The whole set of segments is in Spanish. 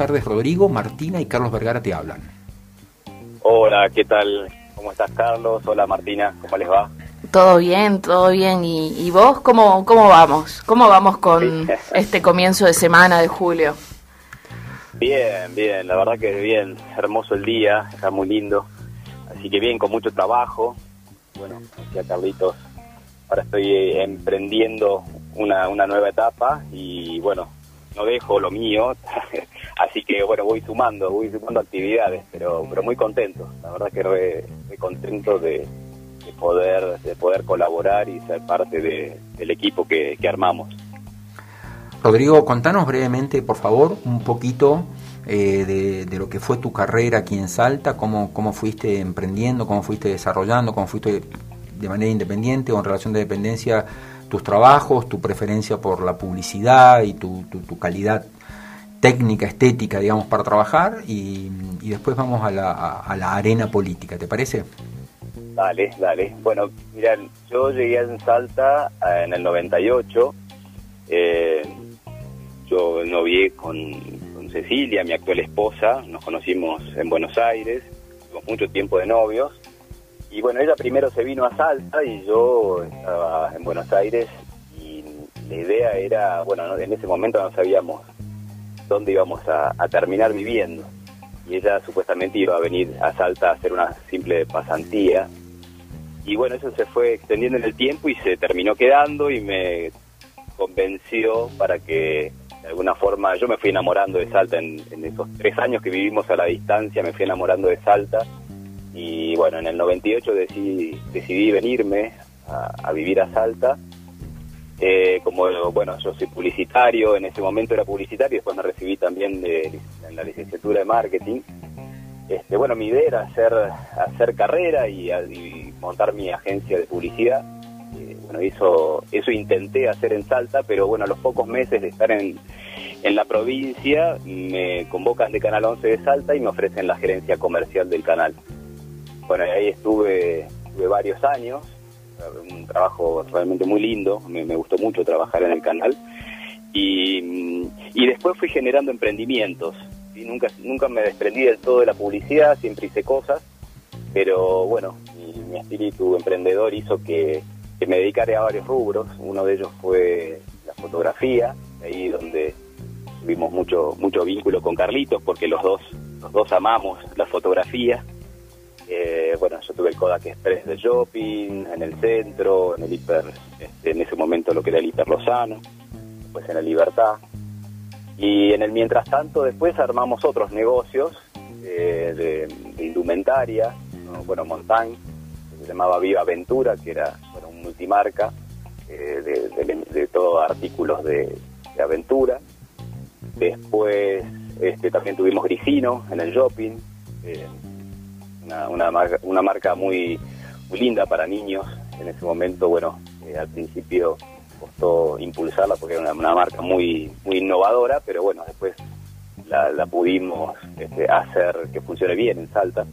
tardes Rodrigo, Martina y Carlos Vergara te hablan. Hola, ¿qué tal? ¿Cómo estás Carlos? Hola Martina, ¿cómo les va? Todo bien, todo bien. ¿Y, vos cómo, cómo vamos? ¿Cómo vamos con este comienzo de semana de julio? Bien, bien, la verdad que bien, hermoso el día, está muy lindo. Así que bien, con mucho trabajo. Bueno, decía Carlitos, ahora estoy eh, emprendiendo una, una nueva etapa y bueno, no dejo lo mío, así que bueno, voy sumando, voy sumando actividades, pero pero muy contento, la verdad que re, contento de, poder de poder colaborar y ser parte del equipo que, armamos. Rodrigo, contanos brevemente, por favor, un poquito eh, de, de, lo que fue tu carrera aquí en Salta, cómo, cómo fuiste emprendiendo, cómo fuiste desarrollando, cómo fuiste de manera independiente o en relación de dependencia tus trabajos, tu preferencia por la publicidad y tu, tu, calidad técnica, estética, digamos, para trabajar y, después vamos a la, a, la, arena política, ¿te parece? Dale, dale. Bueno, mira, yo llegué en Salta eh, en el 98, eh, yo novié con, con Cecilia, mi actual esposa, nos conocimos en Buenos Aires, tuvimos mucho tiempo de novios y bueno, ella primero se vino a Salta y yo estaba en Buenos Aires y la idea era, bueno, en ese momento no sabíamos dónde íbamos a, terminar viviendo. Y ella supuestamente iba a venir a Salta a hacer una simple pasantía. Y bueno, eso se fue extendiendo en el tiempo y se terminó quedando y me convenció para que de alguna forma yo me fui enamorando de Salta en, esos tres años que vivimos a la distancia, me fui enamorando de Salta y bueno, en el 98 decidí, decidí venirme a, vivir a Salta. Eh, como bueno, yo soy publicitario, en ese momento era publicitario, después me recibí también de, en la licenciatura de marketing. Este, bueno, mi idea era hacer, hacer carrera y, montar mi agencia de publicidad. Eh, bueno, eso, eso intenté hacer en Salta, pero bueno, a los pocos meses de estar en, en la provincia me convocan de Canal 11 de Salta y me ofrecen la gerencia comercial del canal. Bueno, ahí estuve, varios años, un trabajo realmente muy lindo, me, gustó mucho trabajar en el canal. Y, después fui generando emprendimientos. Y nunca, nunca me desprendí del todo de la publicidad, siempre hice cosas, pero bueno, mi, espíritu emprendedor hizo que, me dedicara a varios rubros. Uno de ellos fue la fotografía, ahí donde tuvimos mucho, mucho vínculo con Carlitos, porque los dos, los dos amamos la fotografía. Eh, bueno, yo tuve el Kodak Express de shopping, en el centro, en el hiper, este, en ese momento lo que era el hiper Lozano, después en la Libertad. Y en el mientras tanto, después armamos otros negocios eh, de, indumentaria, bueno, Montagne, que se llamaba Viva Aventura, que era bueno, un multimarca eh, de, todos artículos de, aventura. Después este, también tuvimos Grisino en el shopping una, marca, una marca muy, muy linda para niños. En ese momento, bueno, eh, al principio costó impulsarla porque era una, marca muy, muy innovadora, pero bueno, después la, pudimos este, hacer que funcione bien en Salta.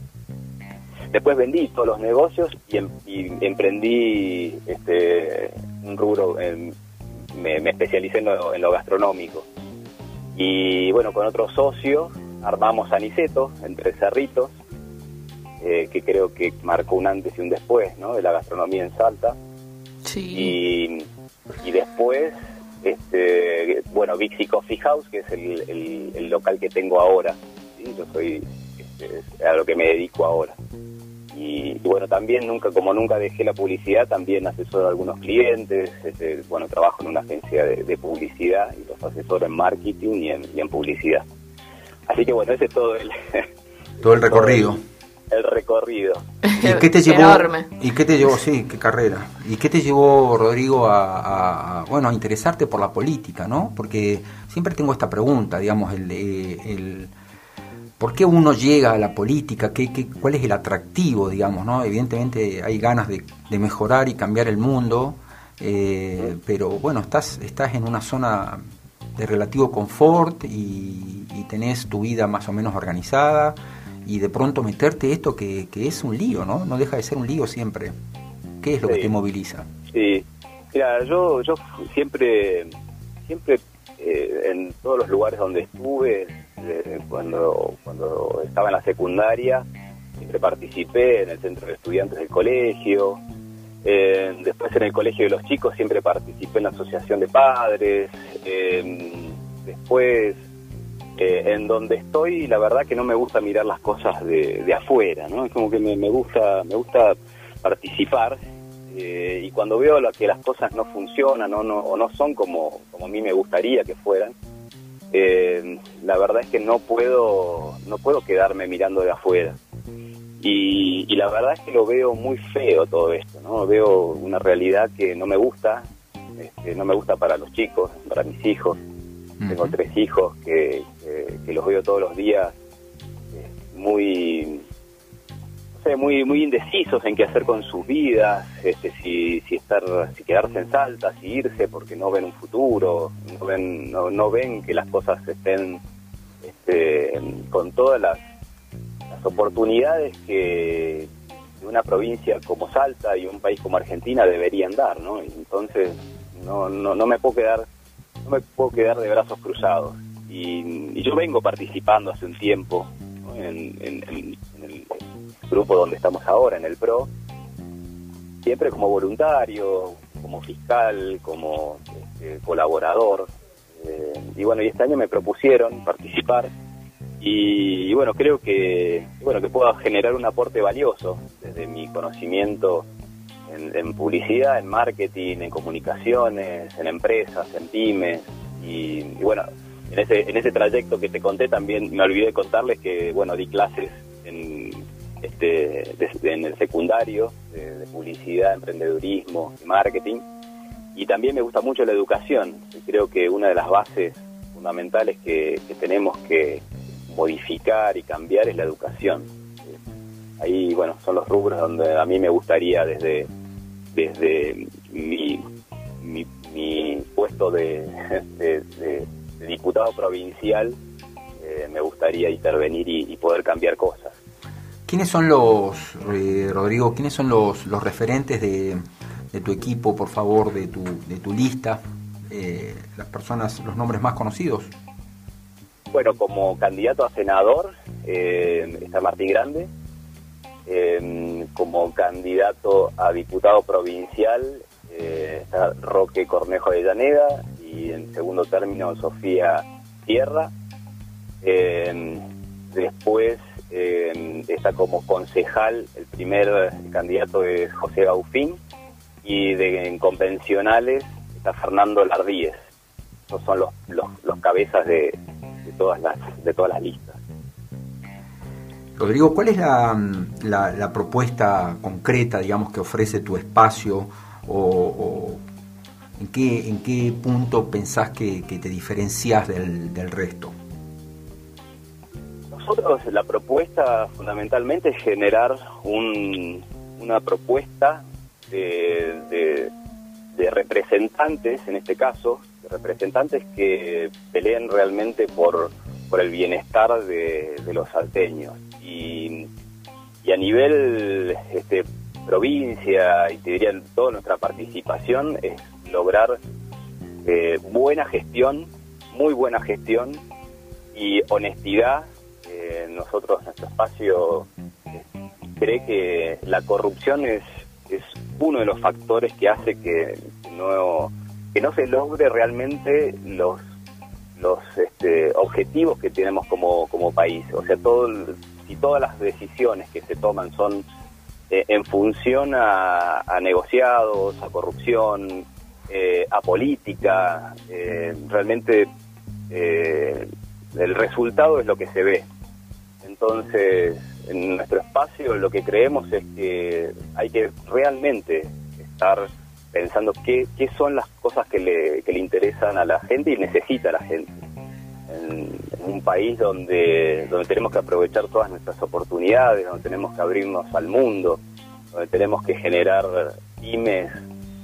Después vendí todos los negocios y, em, emprendí este, un rubro, me, especialicé en lo, en lo, gastronómico. Y bueno, con otro socio armamos Aniceto, entre Cerritos, eh, que creo que marcó un antes y un después ¿no? de la gastronomía en Salta. Sí. Y, después, este, bueno, Vixi Coffee House, que es el, local que tengo ahora. Yo soy este, a lo que me dedico ahora. Y, bueno, también nunca, como nunca dejé la publicidad, también asesoro a algunos clientes, este, bueno, trabajo en una agencia de, publicidad y los asesoro en marketing y en, y en publicidad. Así que bueno, ese es todo el... Todo el recorrido el recorrido. ¿Y qué te llevó? ¿Y qué te llevó? Sí, qué carrera. ¿Y qué te llevó, Rodrigo, a, bueno, a interesarte por la política, no? Porque siempre tengo esta pregunta, digamos, el, el ¿por qué uno llega a la política? ¿Qué, qué, cuál es el atractivo, digamos, no? Evidentemente hay ganas de, mejorar y cambiar el mundo, eh, pero bueno, estás, estás en una zona de relativo confort y, y tenés tu vida más o menos organizada y de pronto meterte esto que, que, es un lío, ¿no? No deja de ser un lío siempre. ¿Qué es lo que te moviliza? Sí, mira, yo, yo siempre, siempre eh, en todos los lugares donde estuve, eh, cuando, cuando estaba en la secundaria, siempre participé en el centro de estudiantes del colegio. Eh, después en el colegio de los chicos siempre participé en la asociación de padres. después en donde estoy, la verdad que no me gusta mirar las cosas de, de afuera, ¿no? Es como que me, me gusta, me gusta participar eh, y cuando veo que las cosas no funcionan o no, no son como, como a mí me gustaría que fueran, eh, la verdad es que no puedo, no puedo quedarme mirando de afuera. Y, la verdad es que lo veo muy feo todo esto, ¿no? Veo una realidad que no me gusta, este, no me gusta para los chicos, para mis hijos. Tengo tres hijos que, que, los veo todos los días eh, muy muy muy indecisos en qué hacer con sus vidas, este, si, si estar, si quedarse en Salta, si irse porque no ven un futuro, no ven, no, ven que las cosas estén este, con todas las, oportunidades que una provincia como Salta y un país como Argentina deberían dar, ¿no? entonces no, no, no me puedo quedar no me puedo quedar de brazos cruzados y, yo vengo participando hace un tiempo en, en, el grupo donde estamos ahora, en el PRO, siempre como voluntario, como fiscal, como este, colaborador. Eh, y bueno, y este año me propusieron participar y, bueno, creo que bueno que puedo generar un aporte valioso desde mi conocimiento en, publicidad, en marketing, en comunicaciones, en empresas, en pymes y, y bueno, en ese, en ese trayecto que te conté también me olvidé de contarles que bueno di clases en este, en el secundario de, publicidad, emprendedurismo, marketing. Y también me gusta mucho la educación. Creo que una de las bases fundamentales que, tenemos que modificar y cambiar es la educación. Ahí, bueno, son los rubros donde a mí me gustaría desde, desde mi, mi, puesto de, diputado provincial, eh, me gustaría intervenir y poder cambiar cosas. ¿Quiénes son los, eh, Rodrigo, quiénes son los, los referentes de, tu equipo, por favor, de tu, de tu lista? Eh, las personas, los nombres más conocidos. Bueno, como candidato a senador eh, está Martín Grande. como candidato a diputado provincial está Roque Cornejo de Llaneda y en segundo término Sofía Sierra. después eh, está como concejal, el primer candidato es José Gaufín, y de, en convencionales está Fernando Lardíez. Esos son los, los, cabezas de, todas las, de todas las listas. Rodrigo, ¿cuál es la, la, propuesta concreta, digamos, que ofrece tu espacio o, en, qué, en qué punto pensás que, te diferencias del, del resto? nosotros la propuesta fundamentalmente es generar una propuesta de, representantes, en este caso, representantes que peleen realmente por, por el bienestar de, los salteños. Y, a nivel este, provincia, y te diría toda nuestra participación, es lograr eh, buena gestión, muy buena gestión y honestidad nosotros, nuestro espacio, eh, cree que la corrupción es, es uno de los factores que hace que no, que no se logre realmente los los este, objetivos que tenemos como, como país. O sea, todo, si todas las decisiones que se toman son eh, en función a, negociados, a corrupción, eh, a política, realmente el resultado es lo que se ve. Entonces, en nuestro espacio lo que creemos es que hay que realmente estar pensando qué, qué son las cosas que le, que le interesan a la gente y necesita la gente. En, un país donde, donde tenemos que aprovechar todas nuestras oportunidades, donde tenemos que abrirnos al mundo, donde tenemos que generar pymes,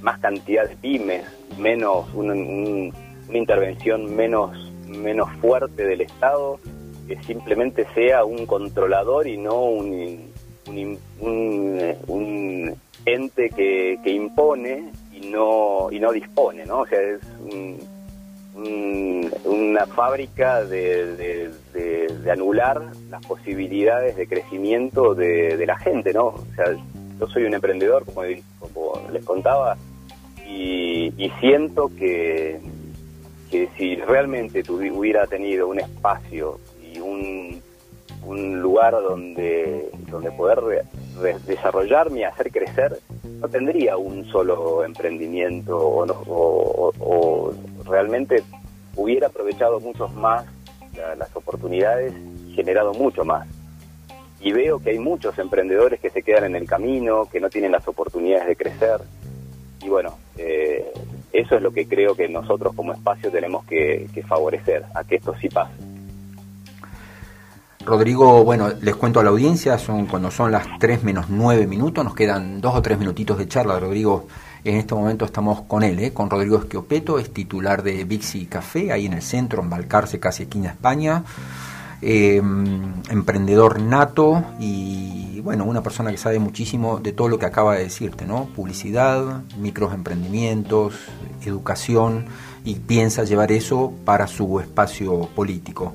más cantidad de pymes, menos una intervención menos, menos fuerte del Estado que simplemente sea un controlador y no un, un, ente que, impone y no y no dispone, ¿no? O sea, es una fábrica de, anular las posibilidades de crecimiento de, la gente, ¿no? O sea, yo soy un emprendedor, como, les contaba, y, siento que, que si realmente hubiera tenido un espacio y un, un lugar donde, donde poder desarrollarme y hacer crecer, no tendría un solo emprendimiento o, realmente hubiera aprovechado muchos más las oportunidades y generado mucho más. Y veo que hay muchos emprendedores que se quedan en el camino, que no tienen las oportunidades de crecer. Y bueno, eh, eso es lo que creo que nosotros como espacio tenemos que favorecer, a que esto sí pase. Rodrigo, bueno, les cuento a la audiencia, son cuando son las 3 menos 9 minutos, nos quedan dos o tres minutitos de charla. Rodrigo, en este momento estamos con él, ¿eh? con Rodrigo Esquiopeto, es titular de Bixi Café, ahí en el centro, en Balcarce, casi esquina España. Em, emprendedor nato y bueno, una persona que sabe muchísimo de todo lo que acaba de decirte, ¿no? Publicidad, microemprendimientos, educación y piensa llevar eso para su espacio político.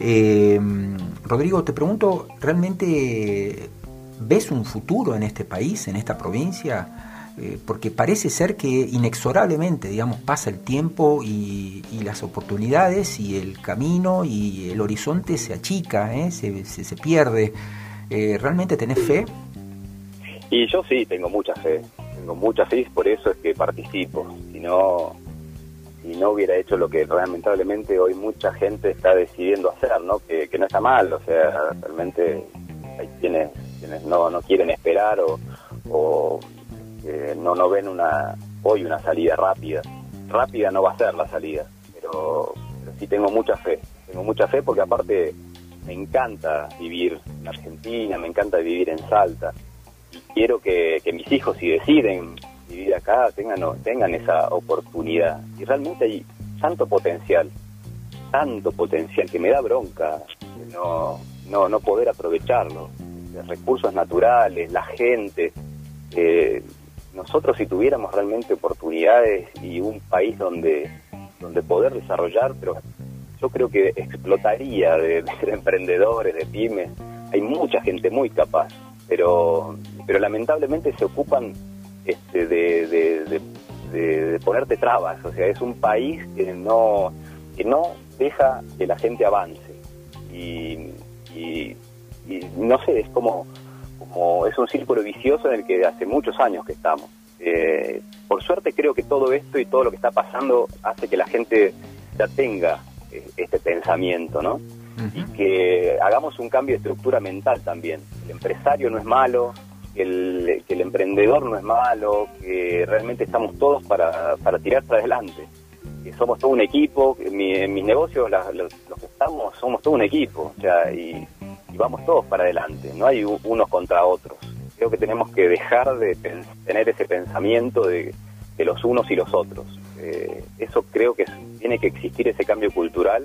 Eh, Rodrigo, te pregunto, ¿realmente ves un futuro en este país, en esta provincia? Eh, porque parece ser que inexorablemente, digamos, pasa el tiempo y, las oportunidades y el camino y el horizonte se achica, ¿eh? se, se, pierde. Eh, ¿Realmente tenés fe? Y yo sí, tengo mucha fe. Tengo mucha fe, por eso es que participo. Si no, y no hubiera hecho lo que lamentablemente hoy mucha gente está decidiendo hacer, ¿no? Que, no está mal, o sea, realmente hay quienes, quienes no, no quieren esperar o no, no ven una hoy una salida rápida. Rápida no va a ser la salida, pero, sí tengo mucha fe, tengo mucha fe porque aparte me encanta vivir en Argentina, me encanta vivir en Salta y quiero que, que mis hijos si deciden vivir acá tengan, tengan esa oportunidad. Y realmente hay tanto potencial, tanto potencial que me da bronca no, no, no poder aprovecharlo. Los recursos naturales, la gente. Eh, nosotros si tuviéramos realmente oportunidades y un país donde, donde poder desarrollar, pero yo creo que explotaría de, de emprendedores, de pymes. Hay mucha gente muy capaz, pero, pero lamentablemente se ocupan este, de, de, ponerte trabas. O sea, es un país que no, que no deja que la gente avance. Y, y, no sé, es como, como es un círculo vicioso en el que hace muchos años que estamos. Eh, por suerte creo que todo esto y todo lo que está pasando hace que la gente ya tenga eh, este pensamiento, ¿no? Y que hagamos un cambio de estructura mental también. El empresario no es malo, el, que el emprendedor no es malo, que realmente estamos todos para, para tirar para adelante, que somos todo un equipo, que en mis negocios los, que estamos somos todo un equipo, y, vamos todos para adelante, no hay unos contra otros. Creo que tenemos que dejar de tener ese pensamiento de, de los unos y los otros. Eh, eso creo que tiene que existir ese cambio cultural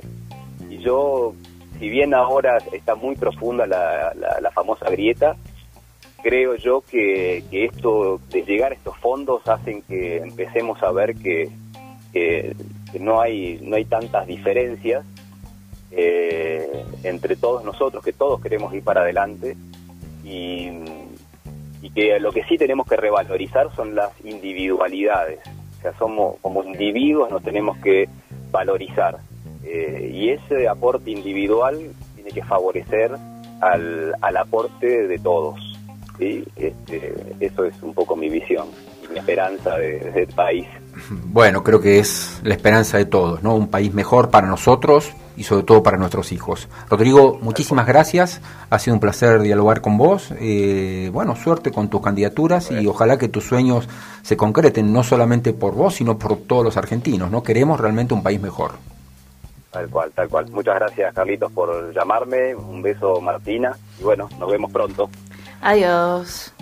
y yo, si bien ahora está muy profunda la, la famosa grieta, creo yo que, esto de llegar a estos fondos hacen que empecemos a ver que, no hay no hay tantas diferencias eh, entre todos nosotros que todos queremos ir para adelante y, que lo que sí tenemos que revalorizar son las individualidades o sea somos como individuos nos tenemos que valorizar eh, y ese aporte individual tiene que favorecer al, al aporte de todos ¿sí? Este, eso es un poco mi visión y mi esperanza del país. Bueno, creo que es la esperanza de todos, ¿no? Un país mejor para nosotros y sobre todo para nuestros hijos. Rodrigo, muchísimas gracias, ha sido un placer dialogar con vos. Eh, bueno, suerte con tus candidaturas y ojalá que tus sueños se concreten, no solamente por vos, sino por todos los argentinos, ¿no? Queremos realmente un país mejor. Tal cual, tal cual. Muchas gracias, Carlitos, por llamarme. Un beso, Martina. Y bueno, nos vemos pronto. Adiós.